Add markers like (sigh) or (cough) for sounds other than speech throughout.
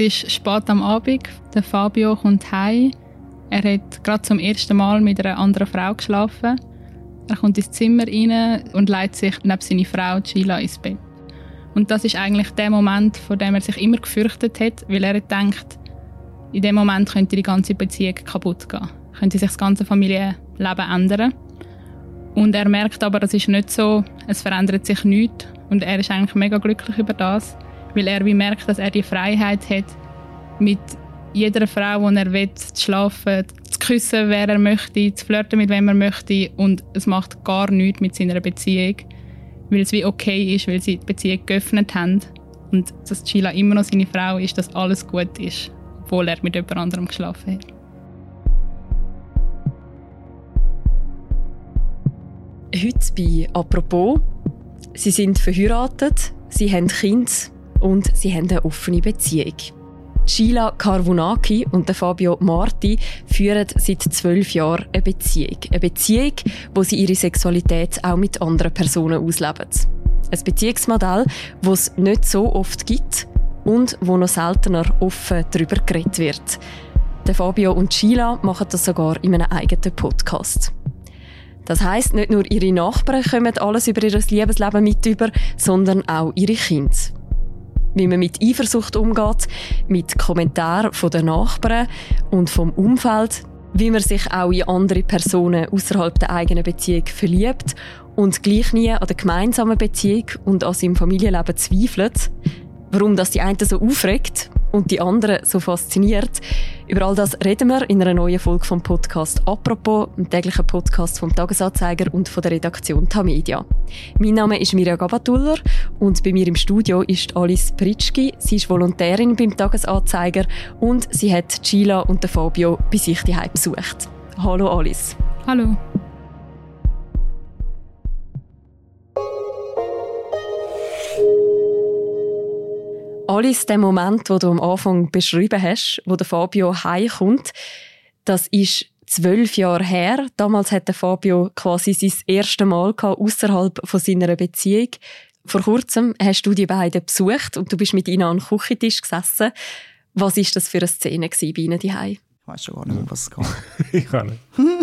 Es ist spät am Abend. Der Fabio kommt heim. Er hat gerade zum ersten Mal mit einer anderen Frau geschlafen. Er kommt ins Zimmer rein und legt sich neben seine Frau Sheila ins Bett. Und das ist eigentlich der Moment, vor dem er sich immer gefürchtet hat, weil er denkt, in dem Moment könnte die ganze Beziehung kaputt gehen. Könnte sich das ganze Familienleben ändern. Und er merkt aber, das ist nicht so, es verändert sich nichts. Und er ist eigentlich mega glücklich über das, weil er wie merkt, dass er die Freiheit hat, mit jeder Frau, die er will, zu schlafen, zu küssen, wer er möchte, zu flirten, mit wem er möchte. Und es macht gar nichts mit seiner Beziehung, weil es wie okay ist, weil sie die Beziehung geöffnet haben. Und dass Sheila immer noch seine Frau ist, dass alles gut ist, obwohl er mit jemand anderem geschlafen hat. Heute bei «Apropos». Sie sind verheiratet, sie haben Kinder und sie haben eine offene Beziehung. Sheila Carvunaki und Fabio Marti führen seit zwölf Jahren eine Beziehung. Eine Beziehung, wo sie ihre Sexualität auch mit anderen Personen ausleben. Ein Beziehungsmodell, das es nicht so oft gibt und wo noch seltener offen darüber geredet wird. Fabio und Sheila machen das sogar in einem eigenen Podcast. Das heißt, nicht nur ihre Nachbarn kommen alles über ihr Liebesleben mit über, sondern auch ihre Kinder wie man mit Eifersucht umgeht, mit Kommentaren der Nachbarn und vom Umfeld, wie man sich auch in andere Personen außerhalb der eigenen Beziehung verliebt und gleich nie an der gemeinsamen Beziehung und an seinem Familienleben zweifelt, warum das die einen so aufregt und die anderen so fasziniert. Über all das reden wir in einer neuen Folge vom Podcast «Apropos», dem täglichen Podcast vom Tagesanzeiger und von der Redaktion Tamedia. Mein Name ist Mirja Gabatuller und bei mir im Studio ist Alice Pritschki. Sie ist Volontärin beim Tagesanzeiger und sie hat Gila und Fabio bei sich daheim besucht. Hallo Alice. Hallo. Alice, der Moment, wo du am Anfang beschrieben hast, wo der Fabio heimkommt, das ist zwölf Jahre her. Damals hatte Fabio quasi sein erstes Mal außerhalb von seiner Beziehung. Vor kurzem hast du die beiden besucht und du bist mit ihnen an den Küchentisch gesessen. Was war das für eine Szene bei ihnen daheim? Ich weiß schon gar nicht mehr, was es geht. (laughs) ich kann nicht. (laughs)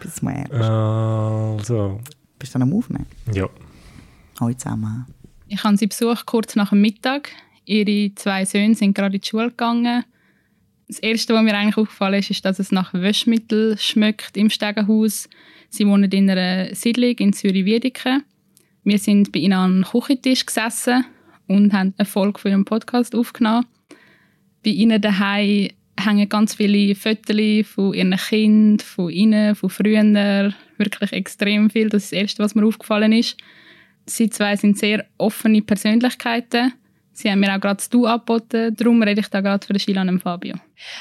Bist du ernst? Also, Bist du dann am Aufnehmen? ja. Alle zusammen. Ich habe sie besucht kurz nach dem Mittag. Ihre zwei Söhne sind gerade in die Schule gegangen. Das Erste, was mir eigentlich aufgefallen ist, ist, dass es nach Wäschmittel schmeckt im Stegenhaus. Sie wohnen in einer Siedlung in Zürich-Wiedeke. Wir sind bei ihnen an einem Küchentisch gesessen und haben eine Folge von ihrem Podcast aufgenommen. Bei ihnen daheim hängen ganz viele Fotos von ihren Kindern, von ihnen, von früher. Wirklich extrem viel. Das ist das Erste, was mir aufgefallen ist. Sie zwei sind sehr offene Persönlichkeiten. Sie haben mir auch gerade das Du angeboten. Darum rede ich da gerade für Shilan und Fabio.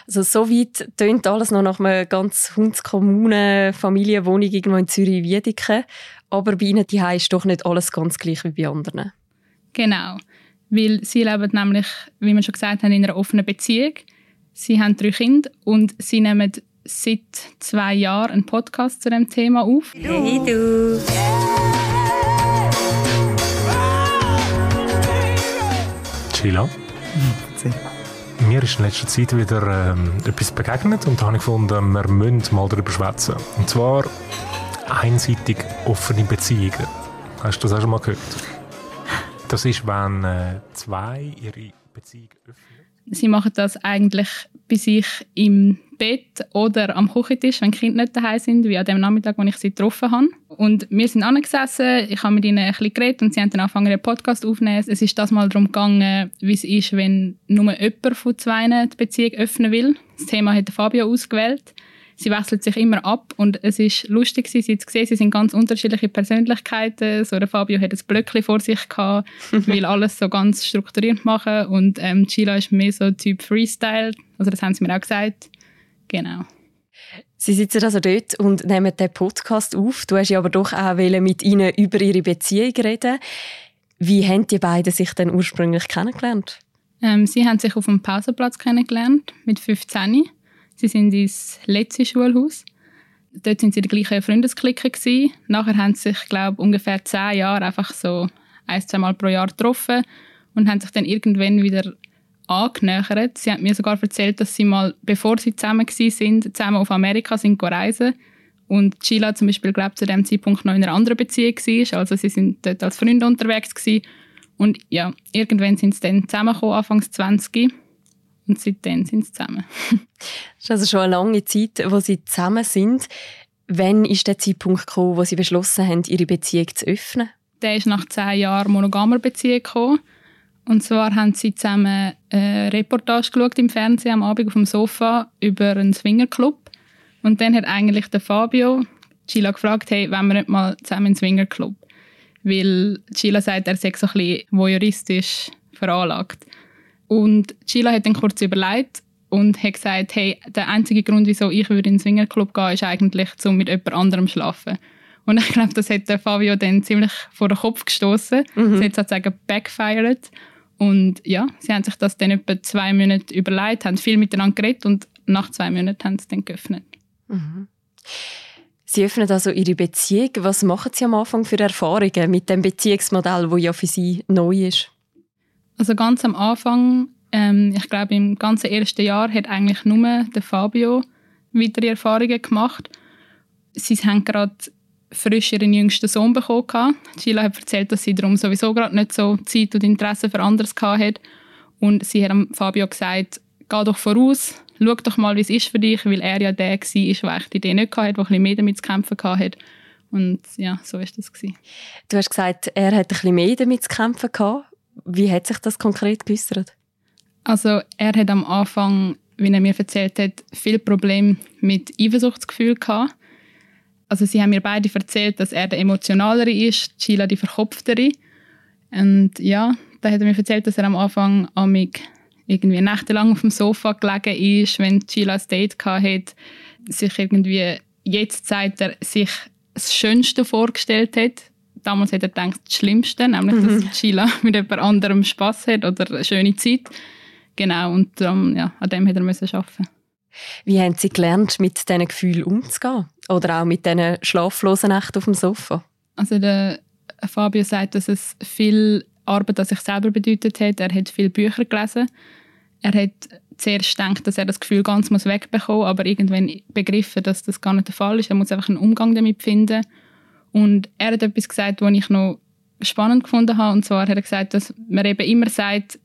Also so weit tönt alles noch nach einer ganz hundskommunen Familienwohnung irgendwo in Zürich-Wiedeke. Aber bei ihnen die ist doch nicht alles ganz gleich wie bei anderen. Genau. Weil sie leben nämlich, wie wir schon gesagt haben, in einer offenen Beziehung. Sie haben drei Kinder und sie nehmen seit zwei Jahren einen Podcast zu dem Thema auf. Hey du! Sheila. Mir ist in letzter Zeit wieder ähm, etwas begegnet und da habe ich gefunden, wir müssen mal darüber schwätzen. Und zwar einseitig offene Beziehungen. Hast du das auch schon mal gehört? Das ist, wenn äh, zwei ihre Beziehung öffnen. Sie machen das eigentlich bei sich im Bett oder am Küchentisch, wenn die Kinder nicht daheim sind, wie an dem Nachmittag, als ich sie getroffen habe. Und wir sind angesessen, ich habe mit ihnen ein bisschen geredet und sie haben dann angefangen, einen Podcast aufzunehmen. Es ist das mal darum gegangen, wie es ist, wenn nur jemand von zwei die Beziehung öffnen will. Das Thema hat Fabio ausgewählt. Sie wechselt sich immer ab und es ist lustig, sie zu sehen, sie sind ganz unterschiedliche Persönlichkeiten. So der Fabio hat ein Blöckchen vor sich gehabt, (laughs) will alles so ganz strukturiert machen und ähm, Sheila ist mehr so Typ Freestyle. Also das haben sie mir auch gesagt. Genau. Sie sitzen also dort und nehmen den Podcast auf. Du hast ja aber doch auch mit ihnen über ihre Beziehung reden. Wie haben die beiden sich denn ursprünglich kennengelernt? Ähm, sie haben sich auf dem Pausenplatz kennengelernt mit 15. Sie sind ins letzte Schulhaus. Dort sind sie die gleichen Freundesklicke gewesen. Nachher haben sie sich, glaube ungefähr zehn Jahre einfach so ein, zwei Mal pro Jahr getroffen und haben sich dann irgendwann wieder angenähert. Sie hat mir sogar erzählt, dass sie mal, bevor sie zusammen sind, zusammen auf Amerika sind reisen und Sheila zum Beispiel, glaube zu dem Zeitpunkt noch in einer anderen Beziehung war. Also sie sind dort als Freunde unterwegs gewesen. Und ja, irgendwann sind sie dann zusammengekommen, Anfangs 20. Und seitdem sind sie zusammen. (laughs) das ist also schon eine lange Zeit, wo sie zusammen sind. Wann ist der Zeitpunkt gekommen, wo sie beschlossen haben, ihre Beziehung zu öffnen? Der ist nach zehn Jahren monogamer Beziehung gekommen. Und zwar haben sie zusammen eine Reportage geschaut im Fernsehen am Abend auf dem Sofa über einen Swingerclub. Und dann hat eigentlich der Fabio Sheila gefragt, hey, wollen wir nicht mal zusammen in den Swingerclub? Weil Sheila sagt, er sei so ein bisschen voyeuristisch veranlagt. Und Sheila hat dann kurz überlegt und hat gesagt, hey, der einzige Grund, wieso ich würde in den Swingerclub gehen, ist eigentlich, um mit jemand anderem zu schlafen. Und ich glaube, das hat Fabio dann ziemlich vor den Kopf gestoßen. Mhm. Das hat sozusagen backfired. Und ja, sie haben sich das dann etwa zwei Monate überlegt, haben viel miteinander geredet und nach zwei Monaten haben sie es dann geöffnet. Mhm. Sie öffnen also Ihre Beziehung. Was machen Sie am Anfang für Erfahrungen mit dem Beziehungsmodell, das ja für Sie neu ist? Also ganz am Anfang, ähm, ich glaube im ganzen ersten Jahr, hat eigentlich nur der Fabio weitere Erfahrungen gemacht. Sie haben gerade frisch ihren jüngsten Sohn bekommen. Sheila hat erzählt, dass sie darum sowieso gerade nicht so Zeit und Interesse für anderes hatte. Und sie hat Fabio gesagt, geh doch voraus, schau doch mal, wie es ist für dich, weil er ja der war, der die Idee nicht hatte, der ein bisschen mehr damit zu kämpfen hatte. Und ja, so war das. Du hast gesagt, er hat ein bisschen mehr damit zu kämpfen gehabt. Wie hat sich das konkret geäußert? Also er hat am Anfang, wie er mir erzählt hat, viel Probleme mit Eifersuchtsgefühl gehabt. Also sie haben mir beide erzählt, dass er der emotionalere ist, Sheila die verkopftere. Und ja, da hat er mir erzählt, dass er am Anfang amig irgendwie nächtelang auf dem Sofa gelegen ist, wenn Sheila ein Date hatte, sich irgendwie, jetzt sagt er, sich das Schönste vorgestellt hat. Damals hat er gedacht, das Schlimmste, nämlich, mhm. dass Sheila (laughs) mit jemand anderem Spass hat oder eine schöne Zeit. Genau, und um, ja, an dem hat er müssen arbeiten. Wie haben Sie gelernt, mit diesen Gefühlen umzugehen? Oder auch mit diesen schlaflosen Nächten auf dem Sofa? Also der Fabio sagt, dass es viel Arbeit an sich selber bedeutet hat. Er hat viele Bücher gelesen. Er hat zuerst gedacht, dass er das Gefühl ganz muss wegbekommen muss, aber irgendwann begriffen, dass das gar nicht der Fall ist. Er muss einfach einen Umgang damit finden. Und er hat etwas gesagt, was ich noch spannend gefunden habe. Und zwar hat er gesagt, dass man eben immer sagt,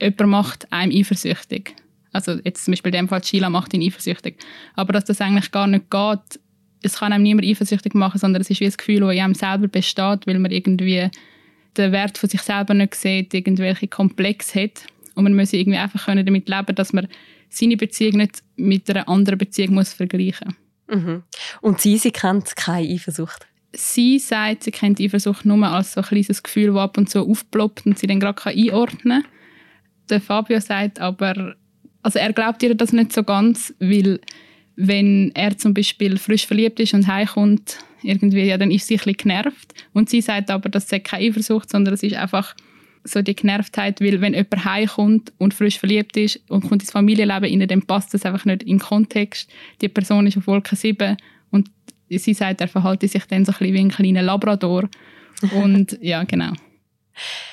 jemand macht einem eifersüchtig. Also jetzt zum Beispiel in dem Fall Sheila macht ihn eifersüchtig. Aber dass das eigentlich gar nicht geht, es kann einem niemand eifersüchtig machen, sondern es ist wie ein Gefühl, das in einem selber besteht, weil man irgendwie den Wert von sich selber nicht sieht, irgendwelche Komplex hat. Und man muss irgendwie einfach können damit leben dass man seine Beziehung nicht mit einer anderen Beziehung muss vergleichen muss. Mhm. Und sie, sie kennt keine Eifersucht? Sie sagt, sie kennt Eifersucht nur als so ein kleines Gefühl, das ab und zu aufploppt und sie dann gerade einordnen kann. Der Fabio sagt aber, also er glaubt ihr das nicht so ganz, weil wenn er zum Beispiel frisch verliebt ist und heimkommt, irgendwie, ja, dann ist sie ein bisschen genervt. Und sie sagt aber, das ist keine Eifersucht, sondern es ist einfach so die Genervtheit, weil wenn jemand heimkommt und frisch verliebt ist und kommt ins Familienleben rein, dann passt das einfach nicht in den Kontext. Die Person ist auf Wolke 7 und sie sagt, er verhalte sich dann so ein bisschen wie ein kleiner Labrador. Und ja, genau. (laughs)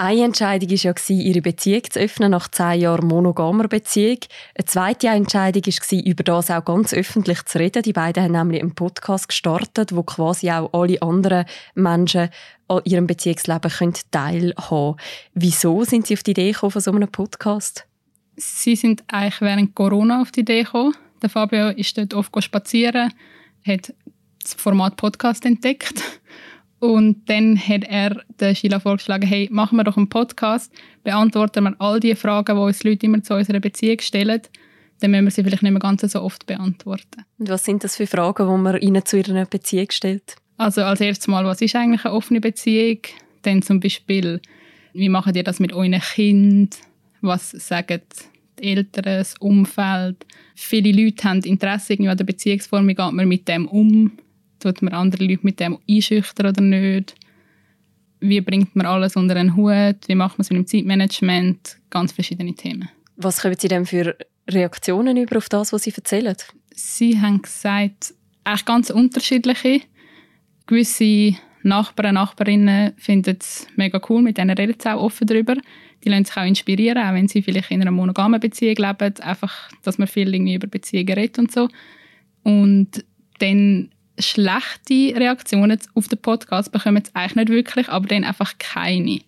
Eine Entscheidung war ja, ihre Beziehung zu öffnen nach zehn Jahren monogamer Beziehung. Eine zweite Entscheidung war, über das auch ganz öffentlich zu reden. Die beiden haben nämlich einen Podcast gestartet, wo quasi auch alle anderen Menschen an ihrem Beziehungsleben teilhaben können. Wieso sind Sie auf die Idee gekommen von so einem Podcast? Sie sind eigentlich während Corona auf die Idee gekommen. Der Fabio ist dort oft spazieren, hat das Format Podcast entdeckt und dann hat er der Sheila vorgeschlagen, hey, machen wir doch einen Podcast, beantworten wir all die Fragen, die uns Leute immer zu unserer Beziehung stellen. Dann müssen wir sie vielleicht nicht mehr ganz so oft beantworten. Und was sind das für Fragen, die man ihnen zu ihrer Beziehung stellt? Also als erstes Mal, was ist eigentlich eine offene Beziehung? Dann zum Beispiel, wie macht ihr das mit euren Kind? Was sagen die Eltern, das Umfeld? Viele Leute haben Interesse an der Beziehungsform, wie geht man mit dem um? Tut man andere Leute mit dem einschüchtern oder nicht? Wie bringt man alles unter einen Hut? Wie macht man es mit dem Zeitmanagement? Ganz verschiedene Themen. Was kommen Sie denn für Reaktionen über auf das, was Sie erzählen? Sie haben gesagt, eigentlich ganz unterschiedliche. Gewisse Nachbarn, Nachbarinnen finden es mega cool, mit denen reden sie auch offen darüber. Die lassen sich auch inspirieren, auch wenn sie vielleicht in einer monogamen Beziehung leben, einfach, dass man viel irgendwie über Beziehungen redet und so. Und dann schlechte Reaktionen auf den Podcast bekommen sie eigentlich nicht wirklich, aber dann einfach keine.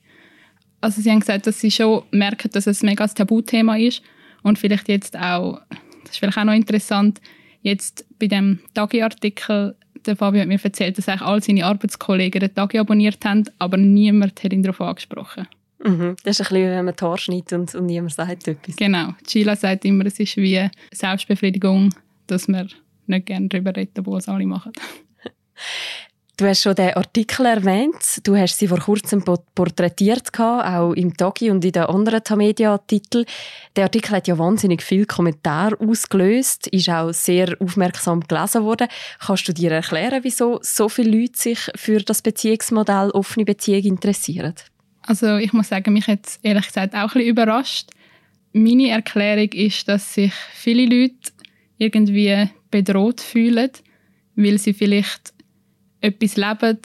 Also sie haben gesagt, dass sie schon merken, dass es ein mega Tabuthema ist und vielleicht jetzt auch, das ist vielleicht auch noch interessant, jetzt bei dem Tagi-Artikel, der Fabio hat mir erzählt, dass eigentlich all seine Arbeitskollegen den Tagi abonniert haben, aber niemand hat ihn darauf angesprochen. Mhm. Das ist ein bisschen, wenn man die Haare schneidet und, und niemand sagt etwas. Genau. Sheila sagt immer, es ist wie Selbstbefriedigung, dass wir nicht gerne darüber reden, wo es alle machen. Du hast schon den Artikel erwähnt. Du hast sie vor kurzem porträtiert, auch im Tagi und in den anderen Tamedia-Titeln. Der Artikel hat ja wahnsinnig viel Kommentar ausgelöst, ist auch sehr aufmerksam gelesen worden. Kannst du dir erklären, wieso so viele Leute sich für das Beziehungsmodell offene Beziehung interessieren? Also ich muss sagen, mich hat es ehrlich gesagt auch ein bisschen überrascht. Meine Erklärung ist, dass sich viele Leute irgendwie bedroht fühlen, weil sie vielleicht etwas leben,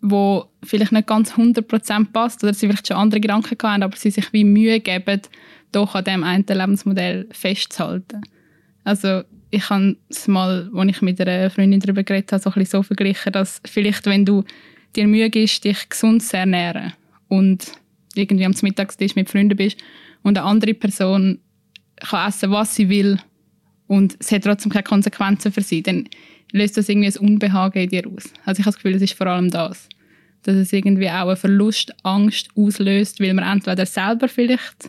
wo vielleicht nicht ganz 100% passt oder sie vielleicht schon andere Gedanken haben, aber sie sich wie Mühe geben, doch an dem einen Lebensmodell festzuhalten. Also ich habe es mal, als ich mit einer Freundin darüber geredet habe, so, ein bisschen so verglichen, dass vielleicht, wenn du dir Mühe gibst, dich gesund zu ernähren und irgendwie am Mittagstisch mit Freunden bist und eine andere Person kann essen, was sie will und es hat trotzdem keine Konsequenzen für sie, dann löst das irgendwie ein Unbehagen in dir aus. Also ich habe das Gefühl, es ist vor allem das. Dass es irgendwie auch eine Verlust, Angst auslöst, weil man entweder selber vielleicht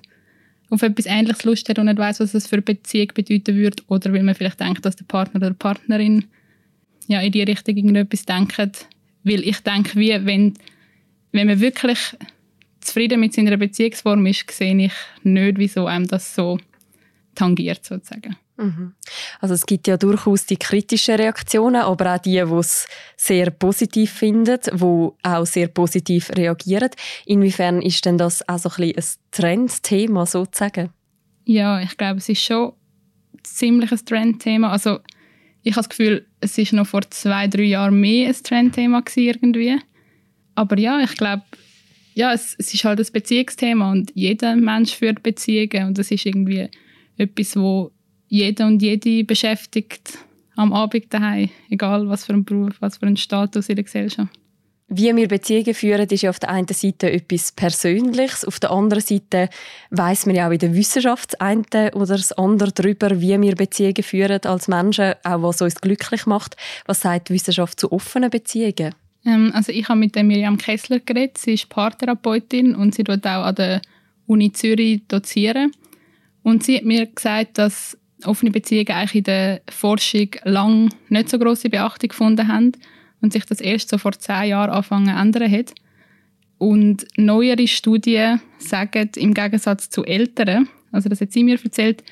auf etwas Ähnliches Lust hat und nicht weiß, was es für eine Beziehung bedeuten würde, oder weil man vielleicht denkt, dass der Partner oder die Partnerin ja, in die Richtung irgendetwas denkt. Weil ich denke, wie wenn, wenn man wirklich zufrieden mit seiner Beziehungsform ist, sehe ich nicht, wieso einem das so tangiert sozusagen. Mhm. Also es gibt ja durchaus die kritischen Reaktionen, aber auch die, die es sehr positiv finden, die auch sehr positiv reagieren. Inwiefern ist denn das auch so ein, ein Trendthema sozusagen? Ja, ich glaube, es ist schon ziemlich ein Trendthema. Also ich habe das Gefühl, es ist noch vor zwei, drei Jahren mehr ein Trendthema irgendwie. Aber ja, ich glaube, ja, es, es ist halt ein Beziehungsthema und jeder Mensch führt Beziehungen und das ist irgendwie etwas, wo jeder und jede beschäftigt am Abend daheim, egal was für ein Beruf, was für ein Status in der Gesellschaft. Wie wir Beziehungen führen, ist ja auf der einen Seite etwas Persönliches, auf der anderen Seite weiß man ja auch in der Wissenschaft das eine oder das andere darüber, wie wir Beziehungen führen als Menschen, auch was uns glücklich macht. Was sagt die Wissenschaft zu offenen Beziehungen? Ähm, also ich habe mit der Miriam Kessler geredet. Sie ist Paartherapeutin und sie dort auch an der Uni Zürich dozieren. Und sie hat mir gesagt, dass offene Beziehungen eigentlich in der Forschung lang nicht so große Beachtung gefunden haben und sich das erst so vor zehn Jahren anfangen zu ändern hat. Und neuere Studien sagen im Gegensatz zu älteren, also das hat sie mir erzählt,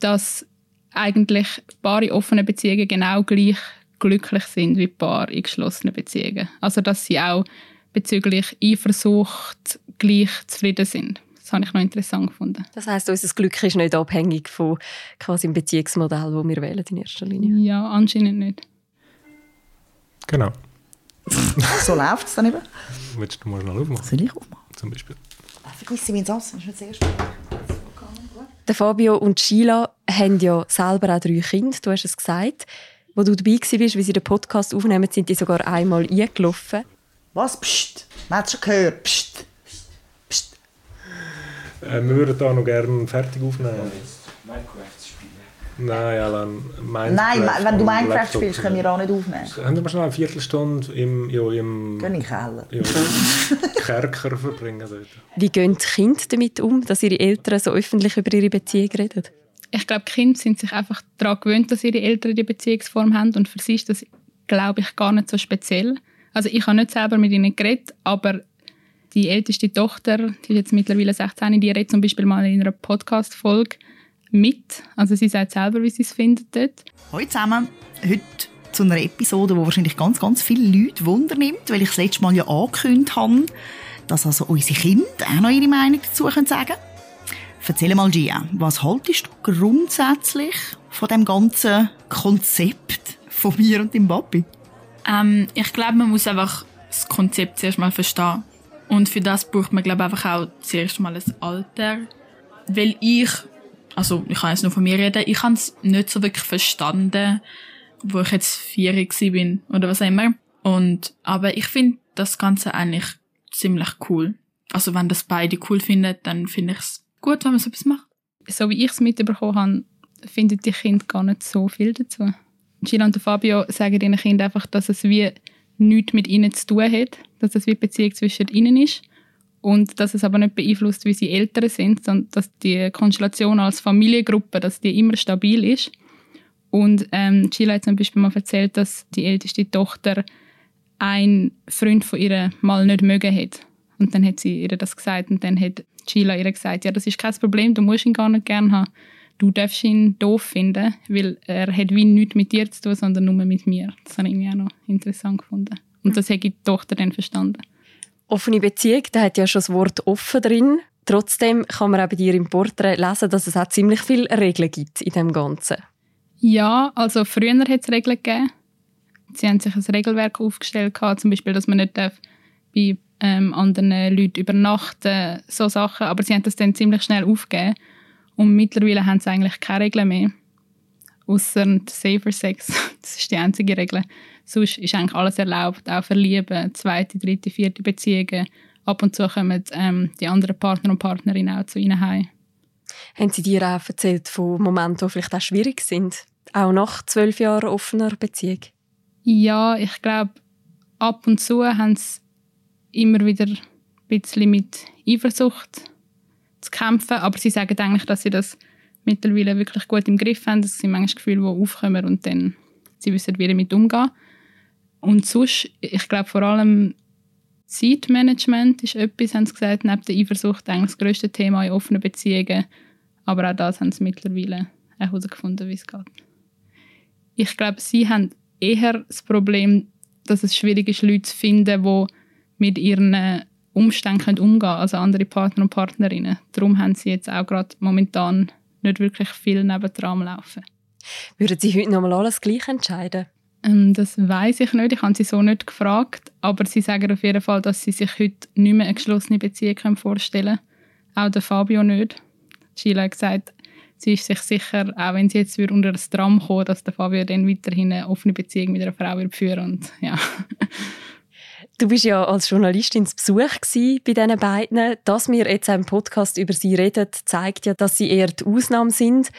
dass eigentlich Paare in offenen Beziehungen genau gleich glücklich sind wie Paare in geschlossenen Beziehungen. Also dass sie auch bezüglich Eifersucht gleich zufrieden sind. Das habe ich noch interessant gefunden. Das heißt, unser Glück ist nicht abhängig von quasi dem Beziehungsmodell, das wir wählen in erster Linie? Ja, anscheinend nicht. Genau. so läuft es dann eben. Willst du mal schnell aufmachen? Soll ich aufmachen? Zum Beispiel. Vergiss mein Sass, das ist nicht das erste Der Fabio und Sheila haben ja selber auch drei Kinder, du hast es gesagt. Wo du dabei warst, wie sie den Podcast aufnehmen, sind die sogar einmal eingelaufen. Was? Psst! Man hat schon gehört. Psst! Äh, wir würden da noch gerne fertig aufnehmen. Minecraft spielen. Nein, Alan, Minecraft. Nein, wenn du Minecraft spielst, können wir auch nicht aufnehmen. Haben wir schnell eine Viertelstunde im, ja, im, Gehen in Keller. Ja, Kerker verbringen dort. Wie gehen die Kinder damit um, dass ihre Eltern so öffentlich über ihre Beziehung reden? Ich glaube, die Kinder sind sich einfach daran gewöhnt, dass ihre Eltern die Beziehungsform haben und für sie ist das, glaube ich, gar nicht so speziell. Also ich habe nicht selber mit ihnen geredet, aber die älteste Tochter, die ist jetzt mittlerweile 16, die redet zum Beispiel mal in einer Podcast-Folge mit. Also sie sagt selber, wie sie es findet dort. Hallo zusammen. Heute zu einer Episode, die wahrscheinlich ganz, ganz viele Leute wundernimmt, weil ich das letzte Mal ja angekündigt habe, dass also unsere Kinder auch noch ihre Meinung dazu sagen können. Erzähl mal, Gia, was haltest du grundsätzlich von dem ganzen Konzept von mir und dem Papi? Ähm, ich glaube, man muss einfach das Konzept zuerst mal verstehen. Und für das braucht man, glaube ich, einfach auch zuerst mal ein Alter. Weil ich, also ich kann jetzt nur von mir reden, ich habe es nicht so wirklich verstanden, wo ich jetzt vier bin oder was auch immer. Und, aber ich finde das Ganze eigentlich ziemlich cool. Also wenn das beide cool finden, dann finde ich es gut, wenn man so etwas macht. So wie ich es mitbekommen habe, finden die Kinder gar nicht so viel dazu. Gina und Fabio sagen ihren Kindern einfach, dass es wie nichts mit ihnen zu tun hat, dass es wie Beziehung zwischen ihnen ist und dass es aber nicht beeinflusst, wie sie Eltern sind, sondern dass die Konstellation als Familiengruppe, dass die immer stabil ist. Und ähm, Sheila hat zum Beispiel mal erzählt, dass die älteste Tochter einen Freund von ihr mal nicht mögen hat. Und dann hat sie ihr das gesagt und dann hat Sheila ihr gesagt, ja, das ist kein Problem, du musst ihn gar nicht gerne haben. Du darfst ihn doof finden, weil er hat wie nichts mit dir zu tun, sondern nur mit mir. Das habe ich irgendwie auch noch interessant gefunden. Und das hat die Tochter dann verstanden. Offene Beziehung, da hat ja schon das Wort offen drin. Trotzdem kann man auch bei dir im Porträt lesen, dass es auch ziemlich viele Regeln gibt in dem Ganzen. Ja, also früher hat es Regeln gegeben. Sie haben sich ein Regelwerk aufgestellt, zum Beispiel, dass man nicht bei ähm, anderen Leuten übernachten so Sachen. Aber sie haben das dann ziemlich schnell aufgegeben. Und mittlerweile haben sie eigentlich keine Regeln mehr. Außer Safer Sex. (laughs) Das ist die einzige Regel. Sonst ist eigentlich alles erlaubt, auch Verlieben, zweite, dritte, vierte Beziehungen. Ab und zu kommen ähm, die anderen Partner und Partnerinnen auch zu ihnen heim. Haben Sie dir auch erzählt von Momenten, die vielleicht auch schwierig sind? Auch nach zwölf Jahren offener Beziehung? Ja, ich glaube, ab und zu haben sie immer wieder ein bisschen mit Eifersucht zu kämpfen. Aber sie sagen eigentlich, dass sie das mittlerweile wirklich gut im Griff haben. Das sind manchmal Gefühle, die aufkommen und dann sie wissen, wie damit umgehen. Und sonst, ich glaube vor allem Zeitmanagement ist etwas, haben sie gesagt, neben der Eifersucht eigentlich das grösste Thema in offenen Beziehungen. Aber auch das haben sie mittlerweile herausgefunden, wie es geht. Ich glaube, sie haben eher das Problem, dass es schwierig ist, Leute zu finden, die mit ihren Umständen umgehen können, also andere Partner und Partnerinnen. Darum haben sie jetzt auch gerade momentan nicht wirklich viel nebendran laufen. Würden Sie heute noch mal alles gleich entscheiden? Ähm, das weiß ich nicht. Ich habe sie so nicht gefragt. Aber sie sagen auf jeden Fall, dass sie sich heute nicht mehr eine geschlossene Beziehung vorstellen können. Auch der Fabio nicht. Sheila hat gesagt, sie ist sich sicher, auch wenn sie jetzt unter das Tram kommen, dass der Fabio dann weiterhin eine offene Beziehung mit einer Frau wird führen und ja. (laughs) Du bist ja als Journalistin zu Besuch bei diesen beiden. Dass wir jetzt im Podcast über sie reden, zeigt ja, dass sie eher die Ausnahme sind.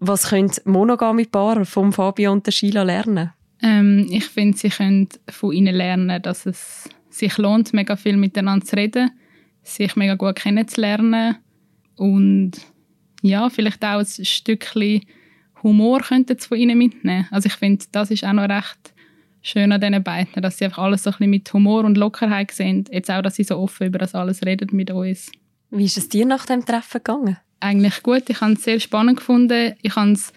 Was können monogame Paare von Fabio und der Sheila lernen? Ähm, ich finde, sie können von ihnen lernen, dass es sich lohnt, mega viel miteinander zu reden, sich mega gut kennenzulernen und ja, vielleicht auch ein Stückchen Humor könnten sie von ihnen mitnehmen. Also ich finde, das ist auch noch recht schön an diesen beiden, dass sie einfach alles so ein bisschen mit Humor und Lockerheit sehen. Jetzt auch, dass sie so offen über das alles reden mit uns. Wie ist es dir nach dem Treffen gegangen? Eigentlich gut. Ich habe es sehr spannend gefunden. Ich habe es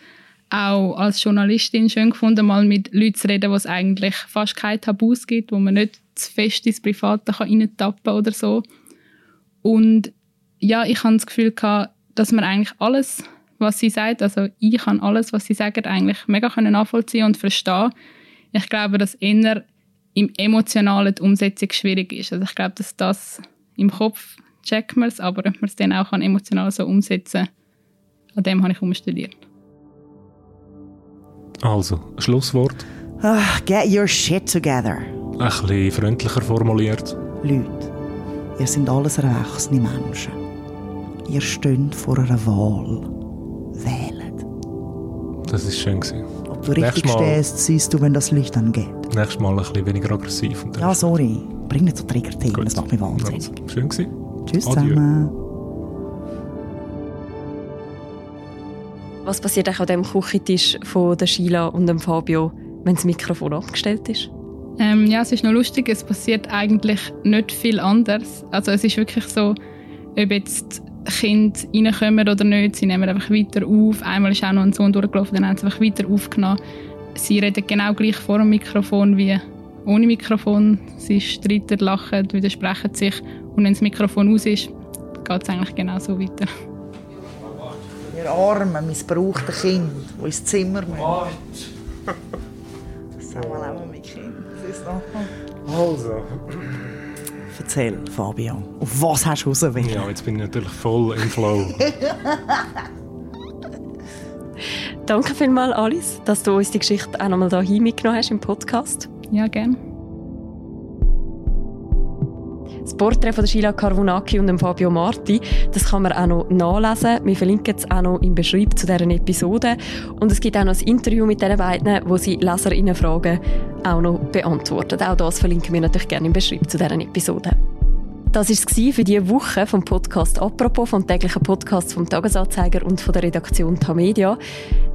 auch als Journalistin schön gefunden, mal mit Leuten zu reden, wo es eigentlich fast keine Tabus gibt, wo man nicht zu fest ins Private reintappen kann oder so. Und ja, ich habe das Gefühl gehabt, dass man eigentlich alles, was sie sagt, also ich kann alles, was sie sagen, eigentlich mega nachvollziehen und verstehen. Ich glaube, dass eher im Emotionalen die Umsetzung schwierig ist. Also ich glaube, dass das im Kopf checkt man es, aber ob man es dann auch emotional so umsetzen kann, an dem habe ich umstudiert. Also, Schlusswort. Ach, get your shit together. Ein bisschen freundlicher formuliert. Leute, ihr seid alles erwachsene Menschen. Ihr steht vor einer Wahl. Wählt. Das ist schön. Gewesen. Du richtig stehst, siehst du, wenn das Licht angeht. Nächstes Mal ein bisschen weniger aggressiv. ja, sorry. Bring nicht so Trigger-Themen, das macht mich wahnsinnig. Ja, schön gewesen. Tschüss Adieu. zusammen. Was passiert eigentlich an dem Küchentisch von der Sheila und dem Fabio, wenn das Mikrofon abgestellt ist? Ähm, ja, es ist noch lustig. Es passiert eigentlich nicht viel anders. Also es ist wirklich so, ob jetzt Kinder reinkommen oder nicht, sie nehmen einfach weiter auf. Einmal ist auch noch ein Sohn durchgelaufen, dann haben sie einfach weiter aufgenommen. Sie reden genau gleich vor dem Mikrofon wie ohne Mikrofon. Sie streiten, lachen, widersprechen sich. Und wenn das Mikrofon aus ist, geht es eigentlich genau so weiter. Ihr armen, missbrauchten Kind, die ins Zimmer müssen. Sag mal auch mit Kind. Das ist noch... Also. Erzähl, Fabian. Auf was hast du ausgewählt? Ja, jetzt bin ich natürlich voll im Flow. (laughs) Danke vielmals, Alice, dass du uns die Geschichte auch nochmal hier mitgenommen hast im Podcast. Ja, gerne. Porträt von Sheila Carvunaki und Fabio Marti, das kann man auch noch nachlesen. Wir verlinken es auch noch im Beschreib zu deren Episode. Und es gibt auch noch ein Interview mit diesen beiden, wo sie Leserinnenfragen auch noch beantworten. Auch das verlinken wir natürlich gerne im Beschreib zu deren Episode. Das war es für diese Woche vom Podcast «Apropos», vom täglichen Podcast vom Tagesanzeiger und von der Redaktion Tamedia.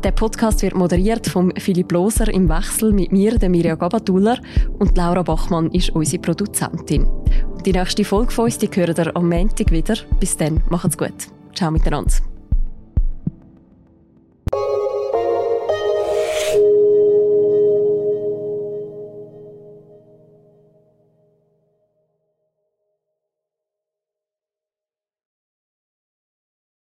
Der Podcast wird moderiert von Philipp Loser im Wechsel mit mir, der Mirja Gabatuller, und Laura Bachmann ist unsere Produzentin. Die nächste Folge von uns, die hören ihr am Montag wieder. Bis dann, macht's gut. Ciao miteinander.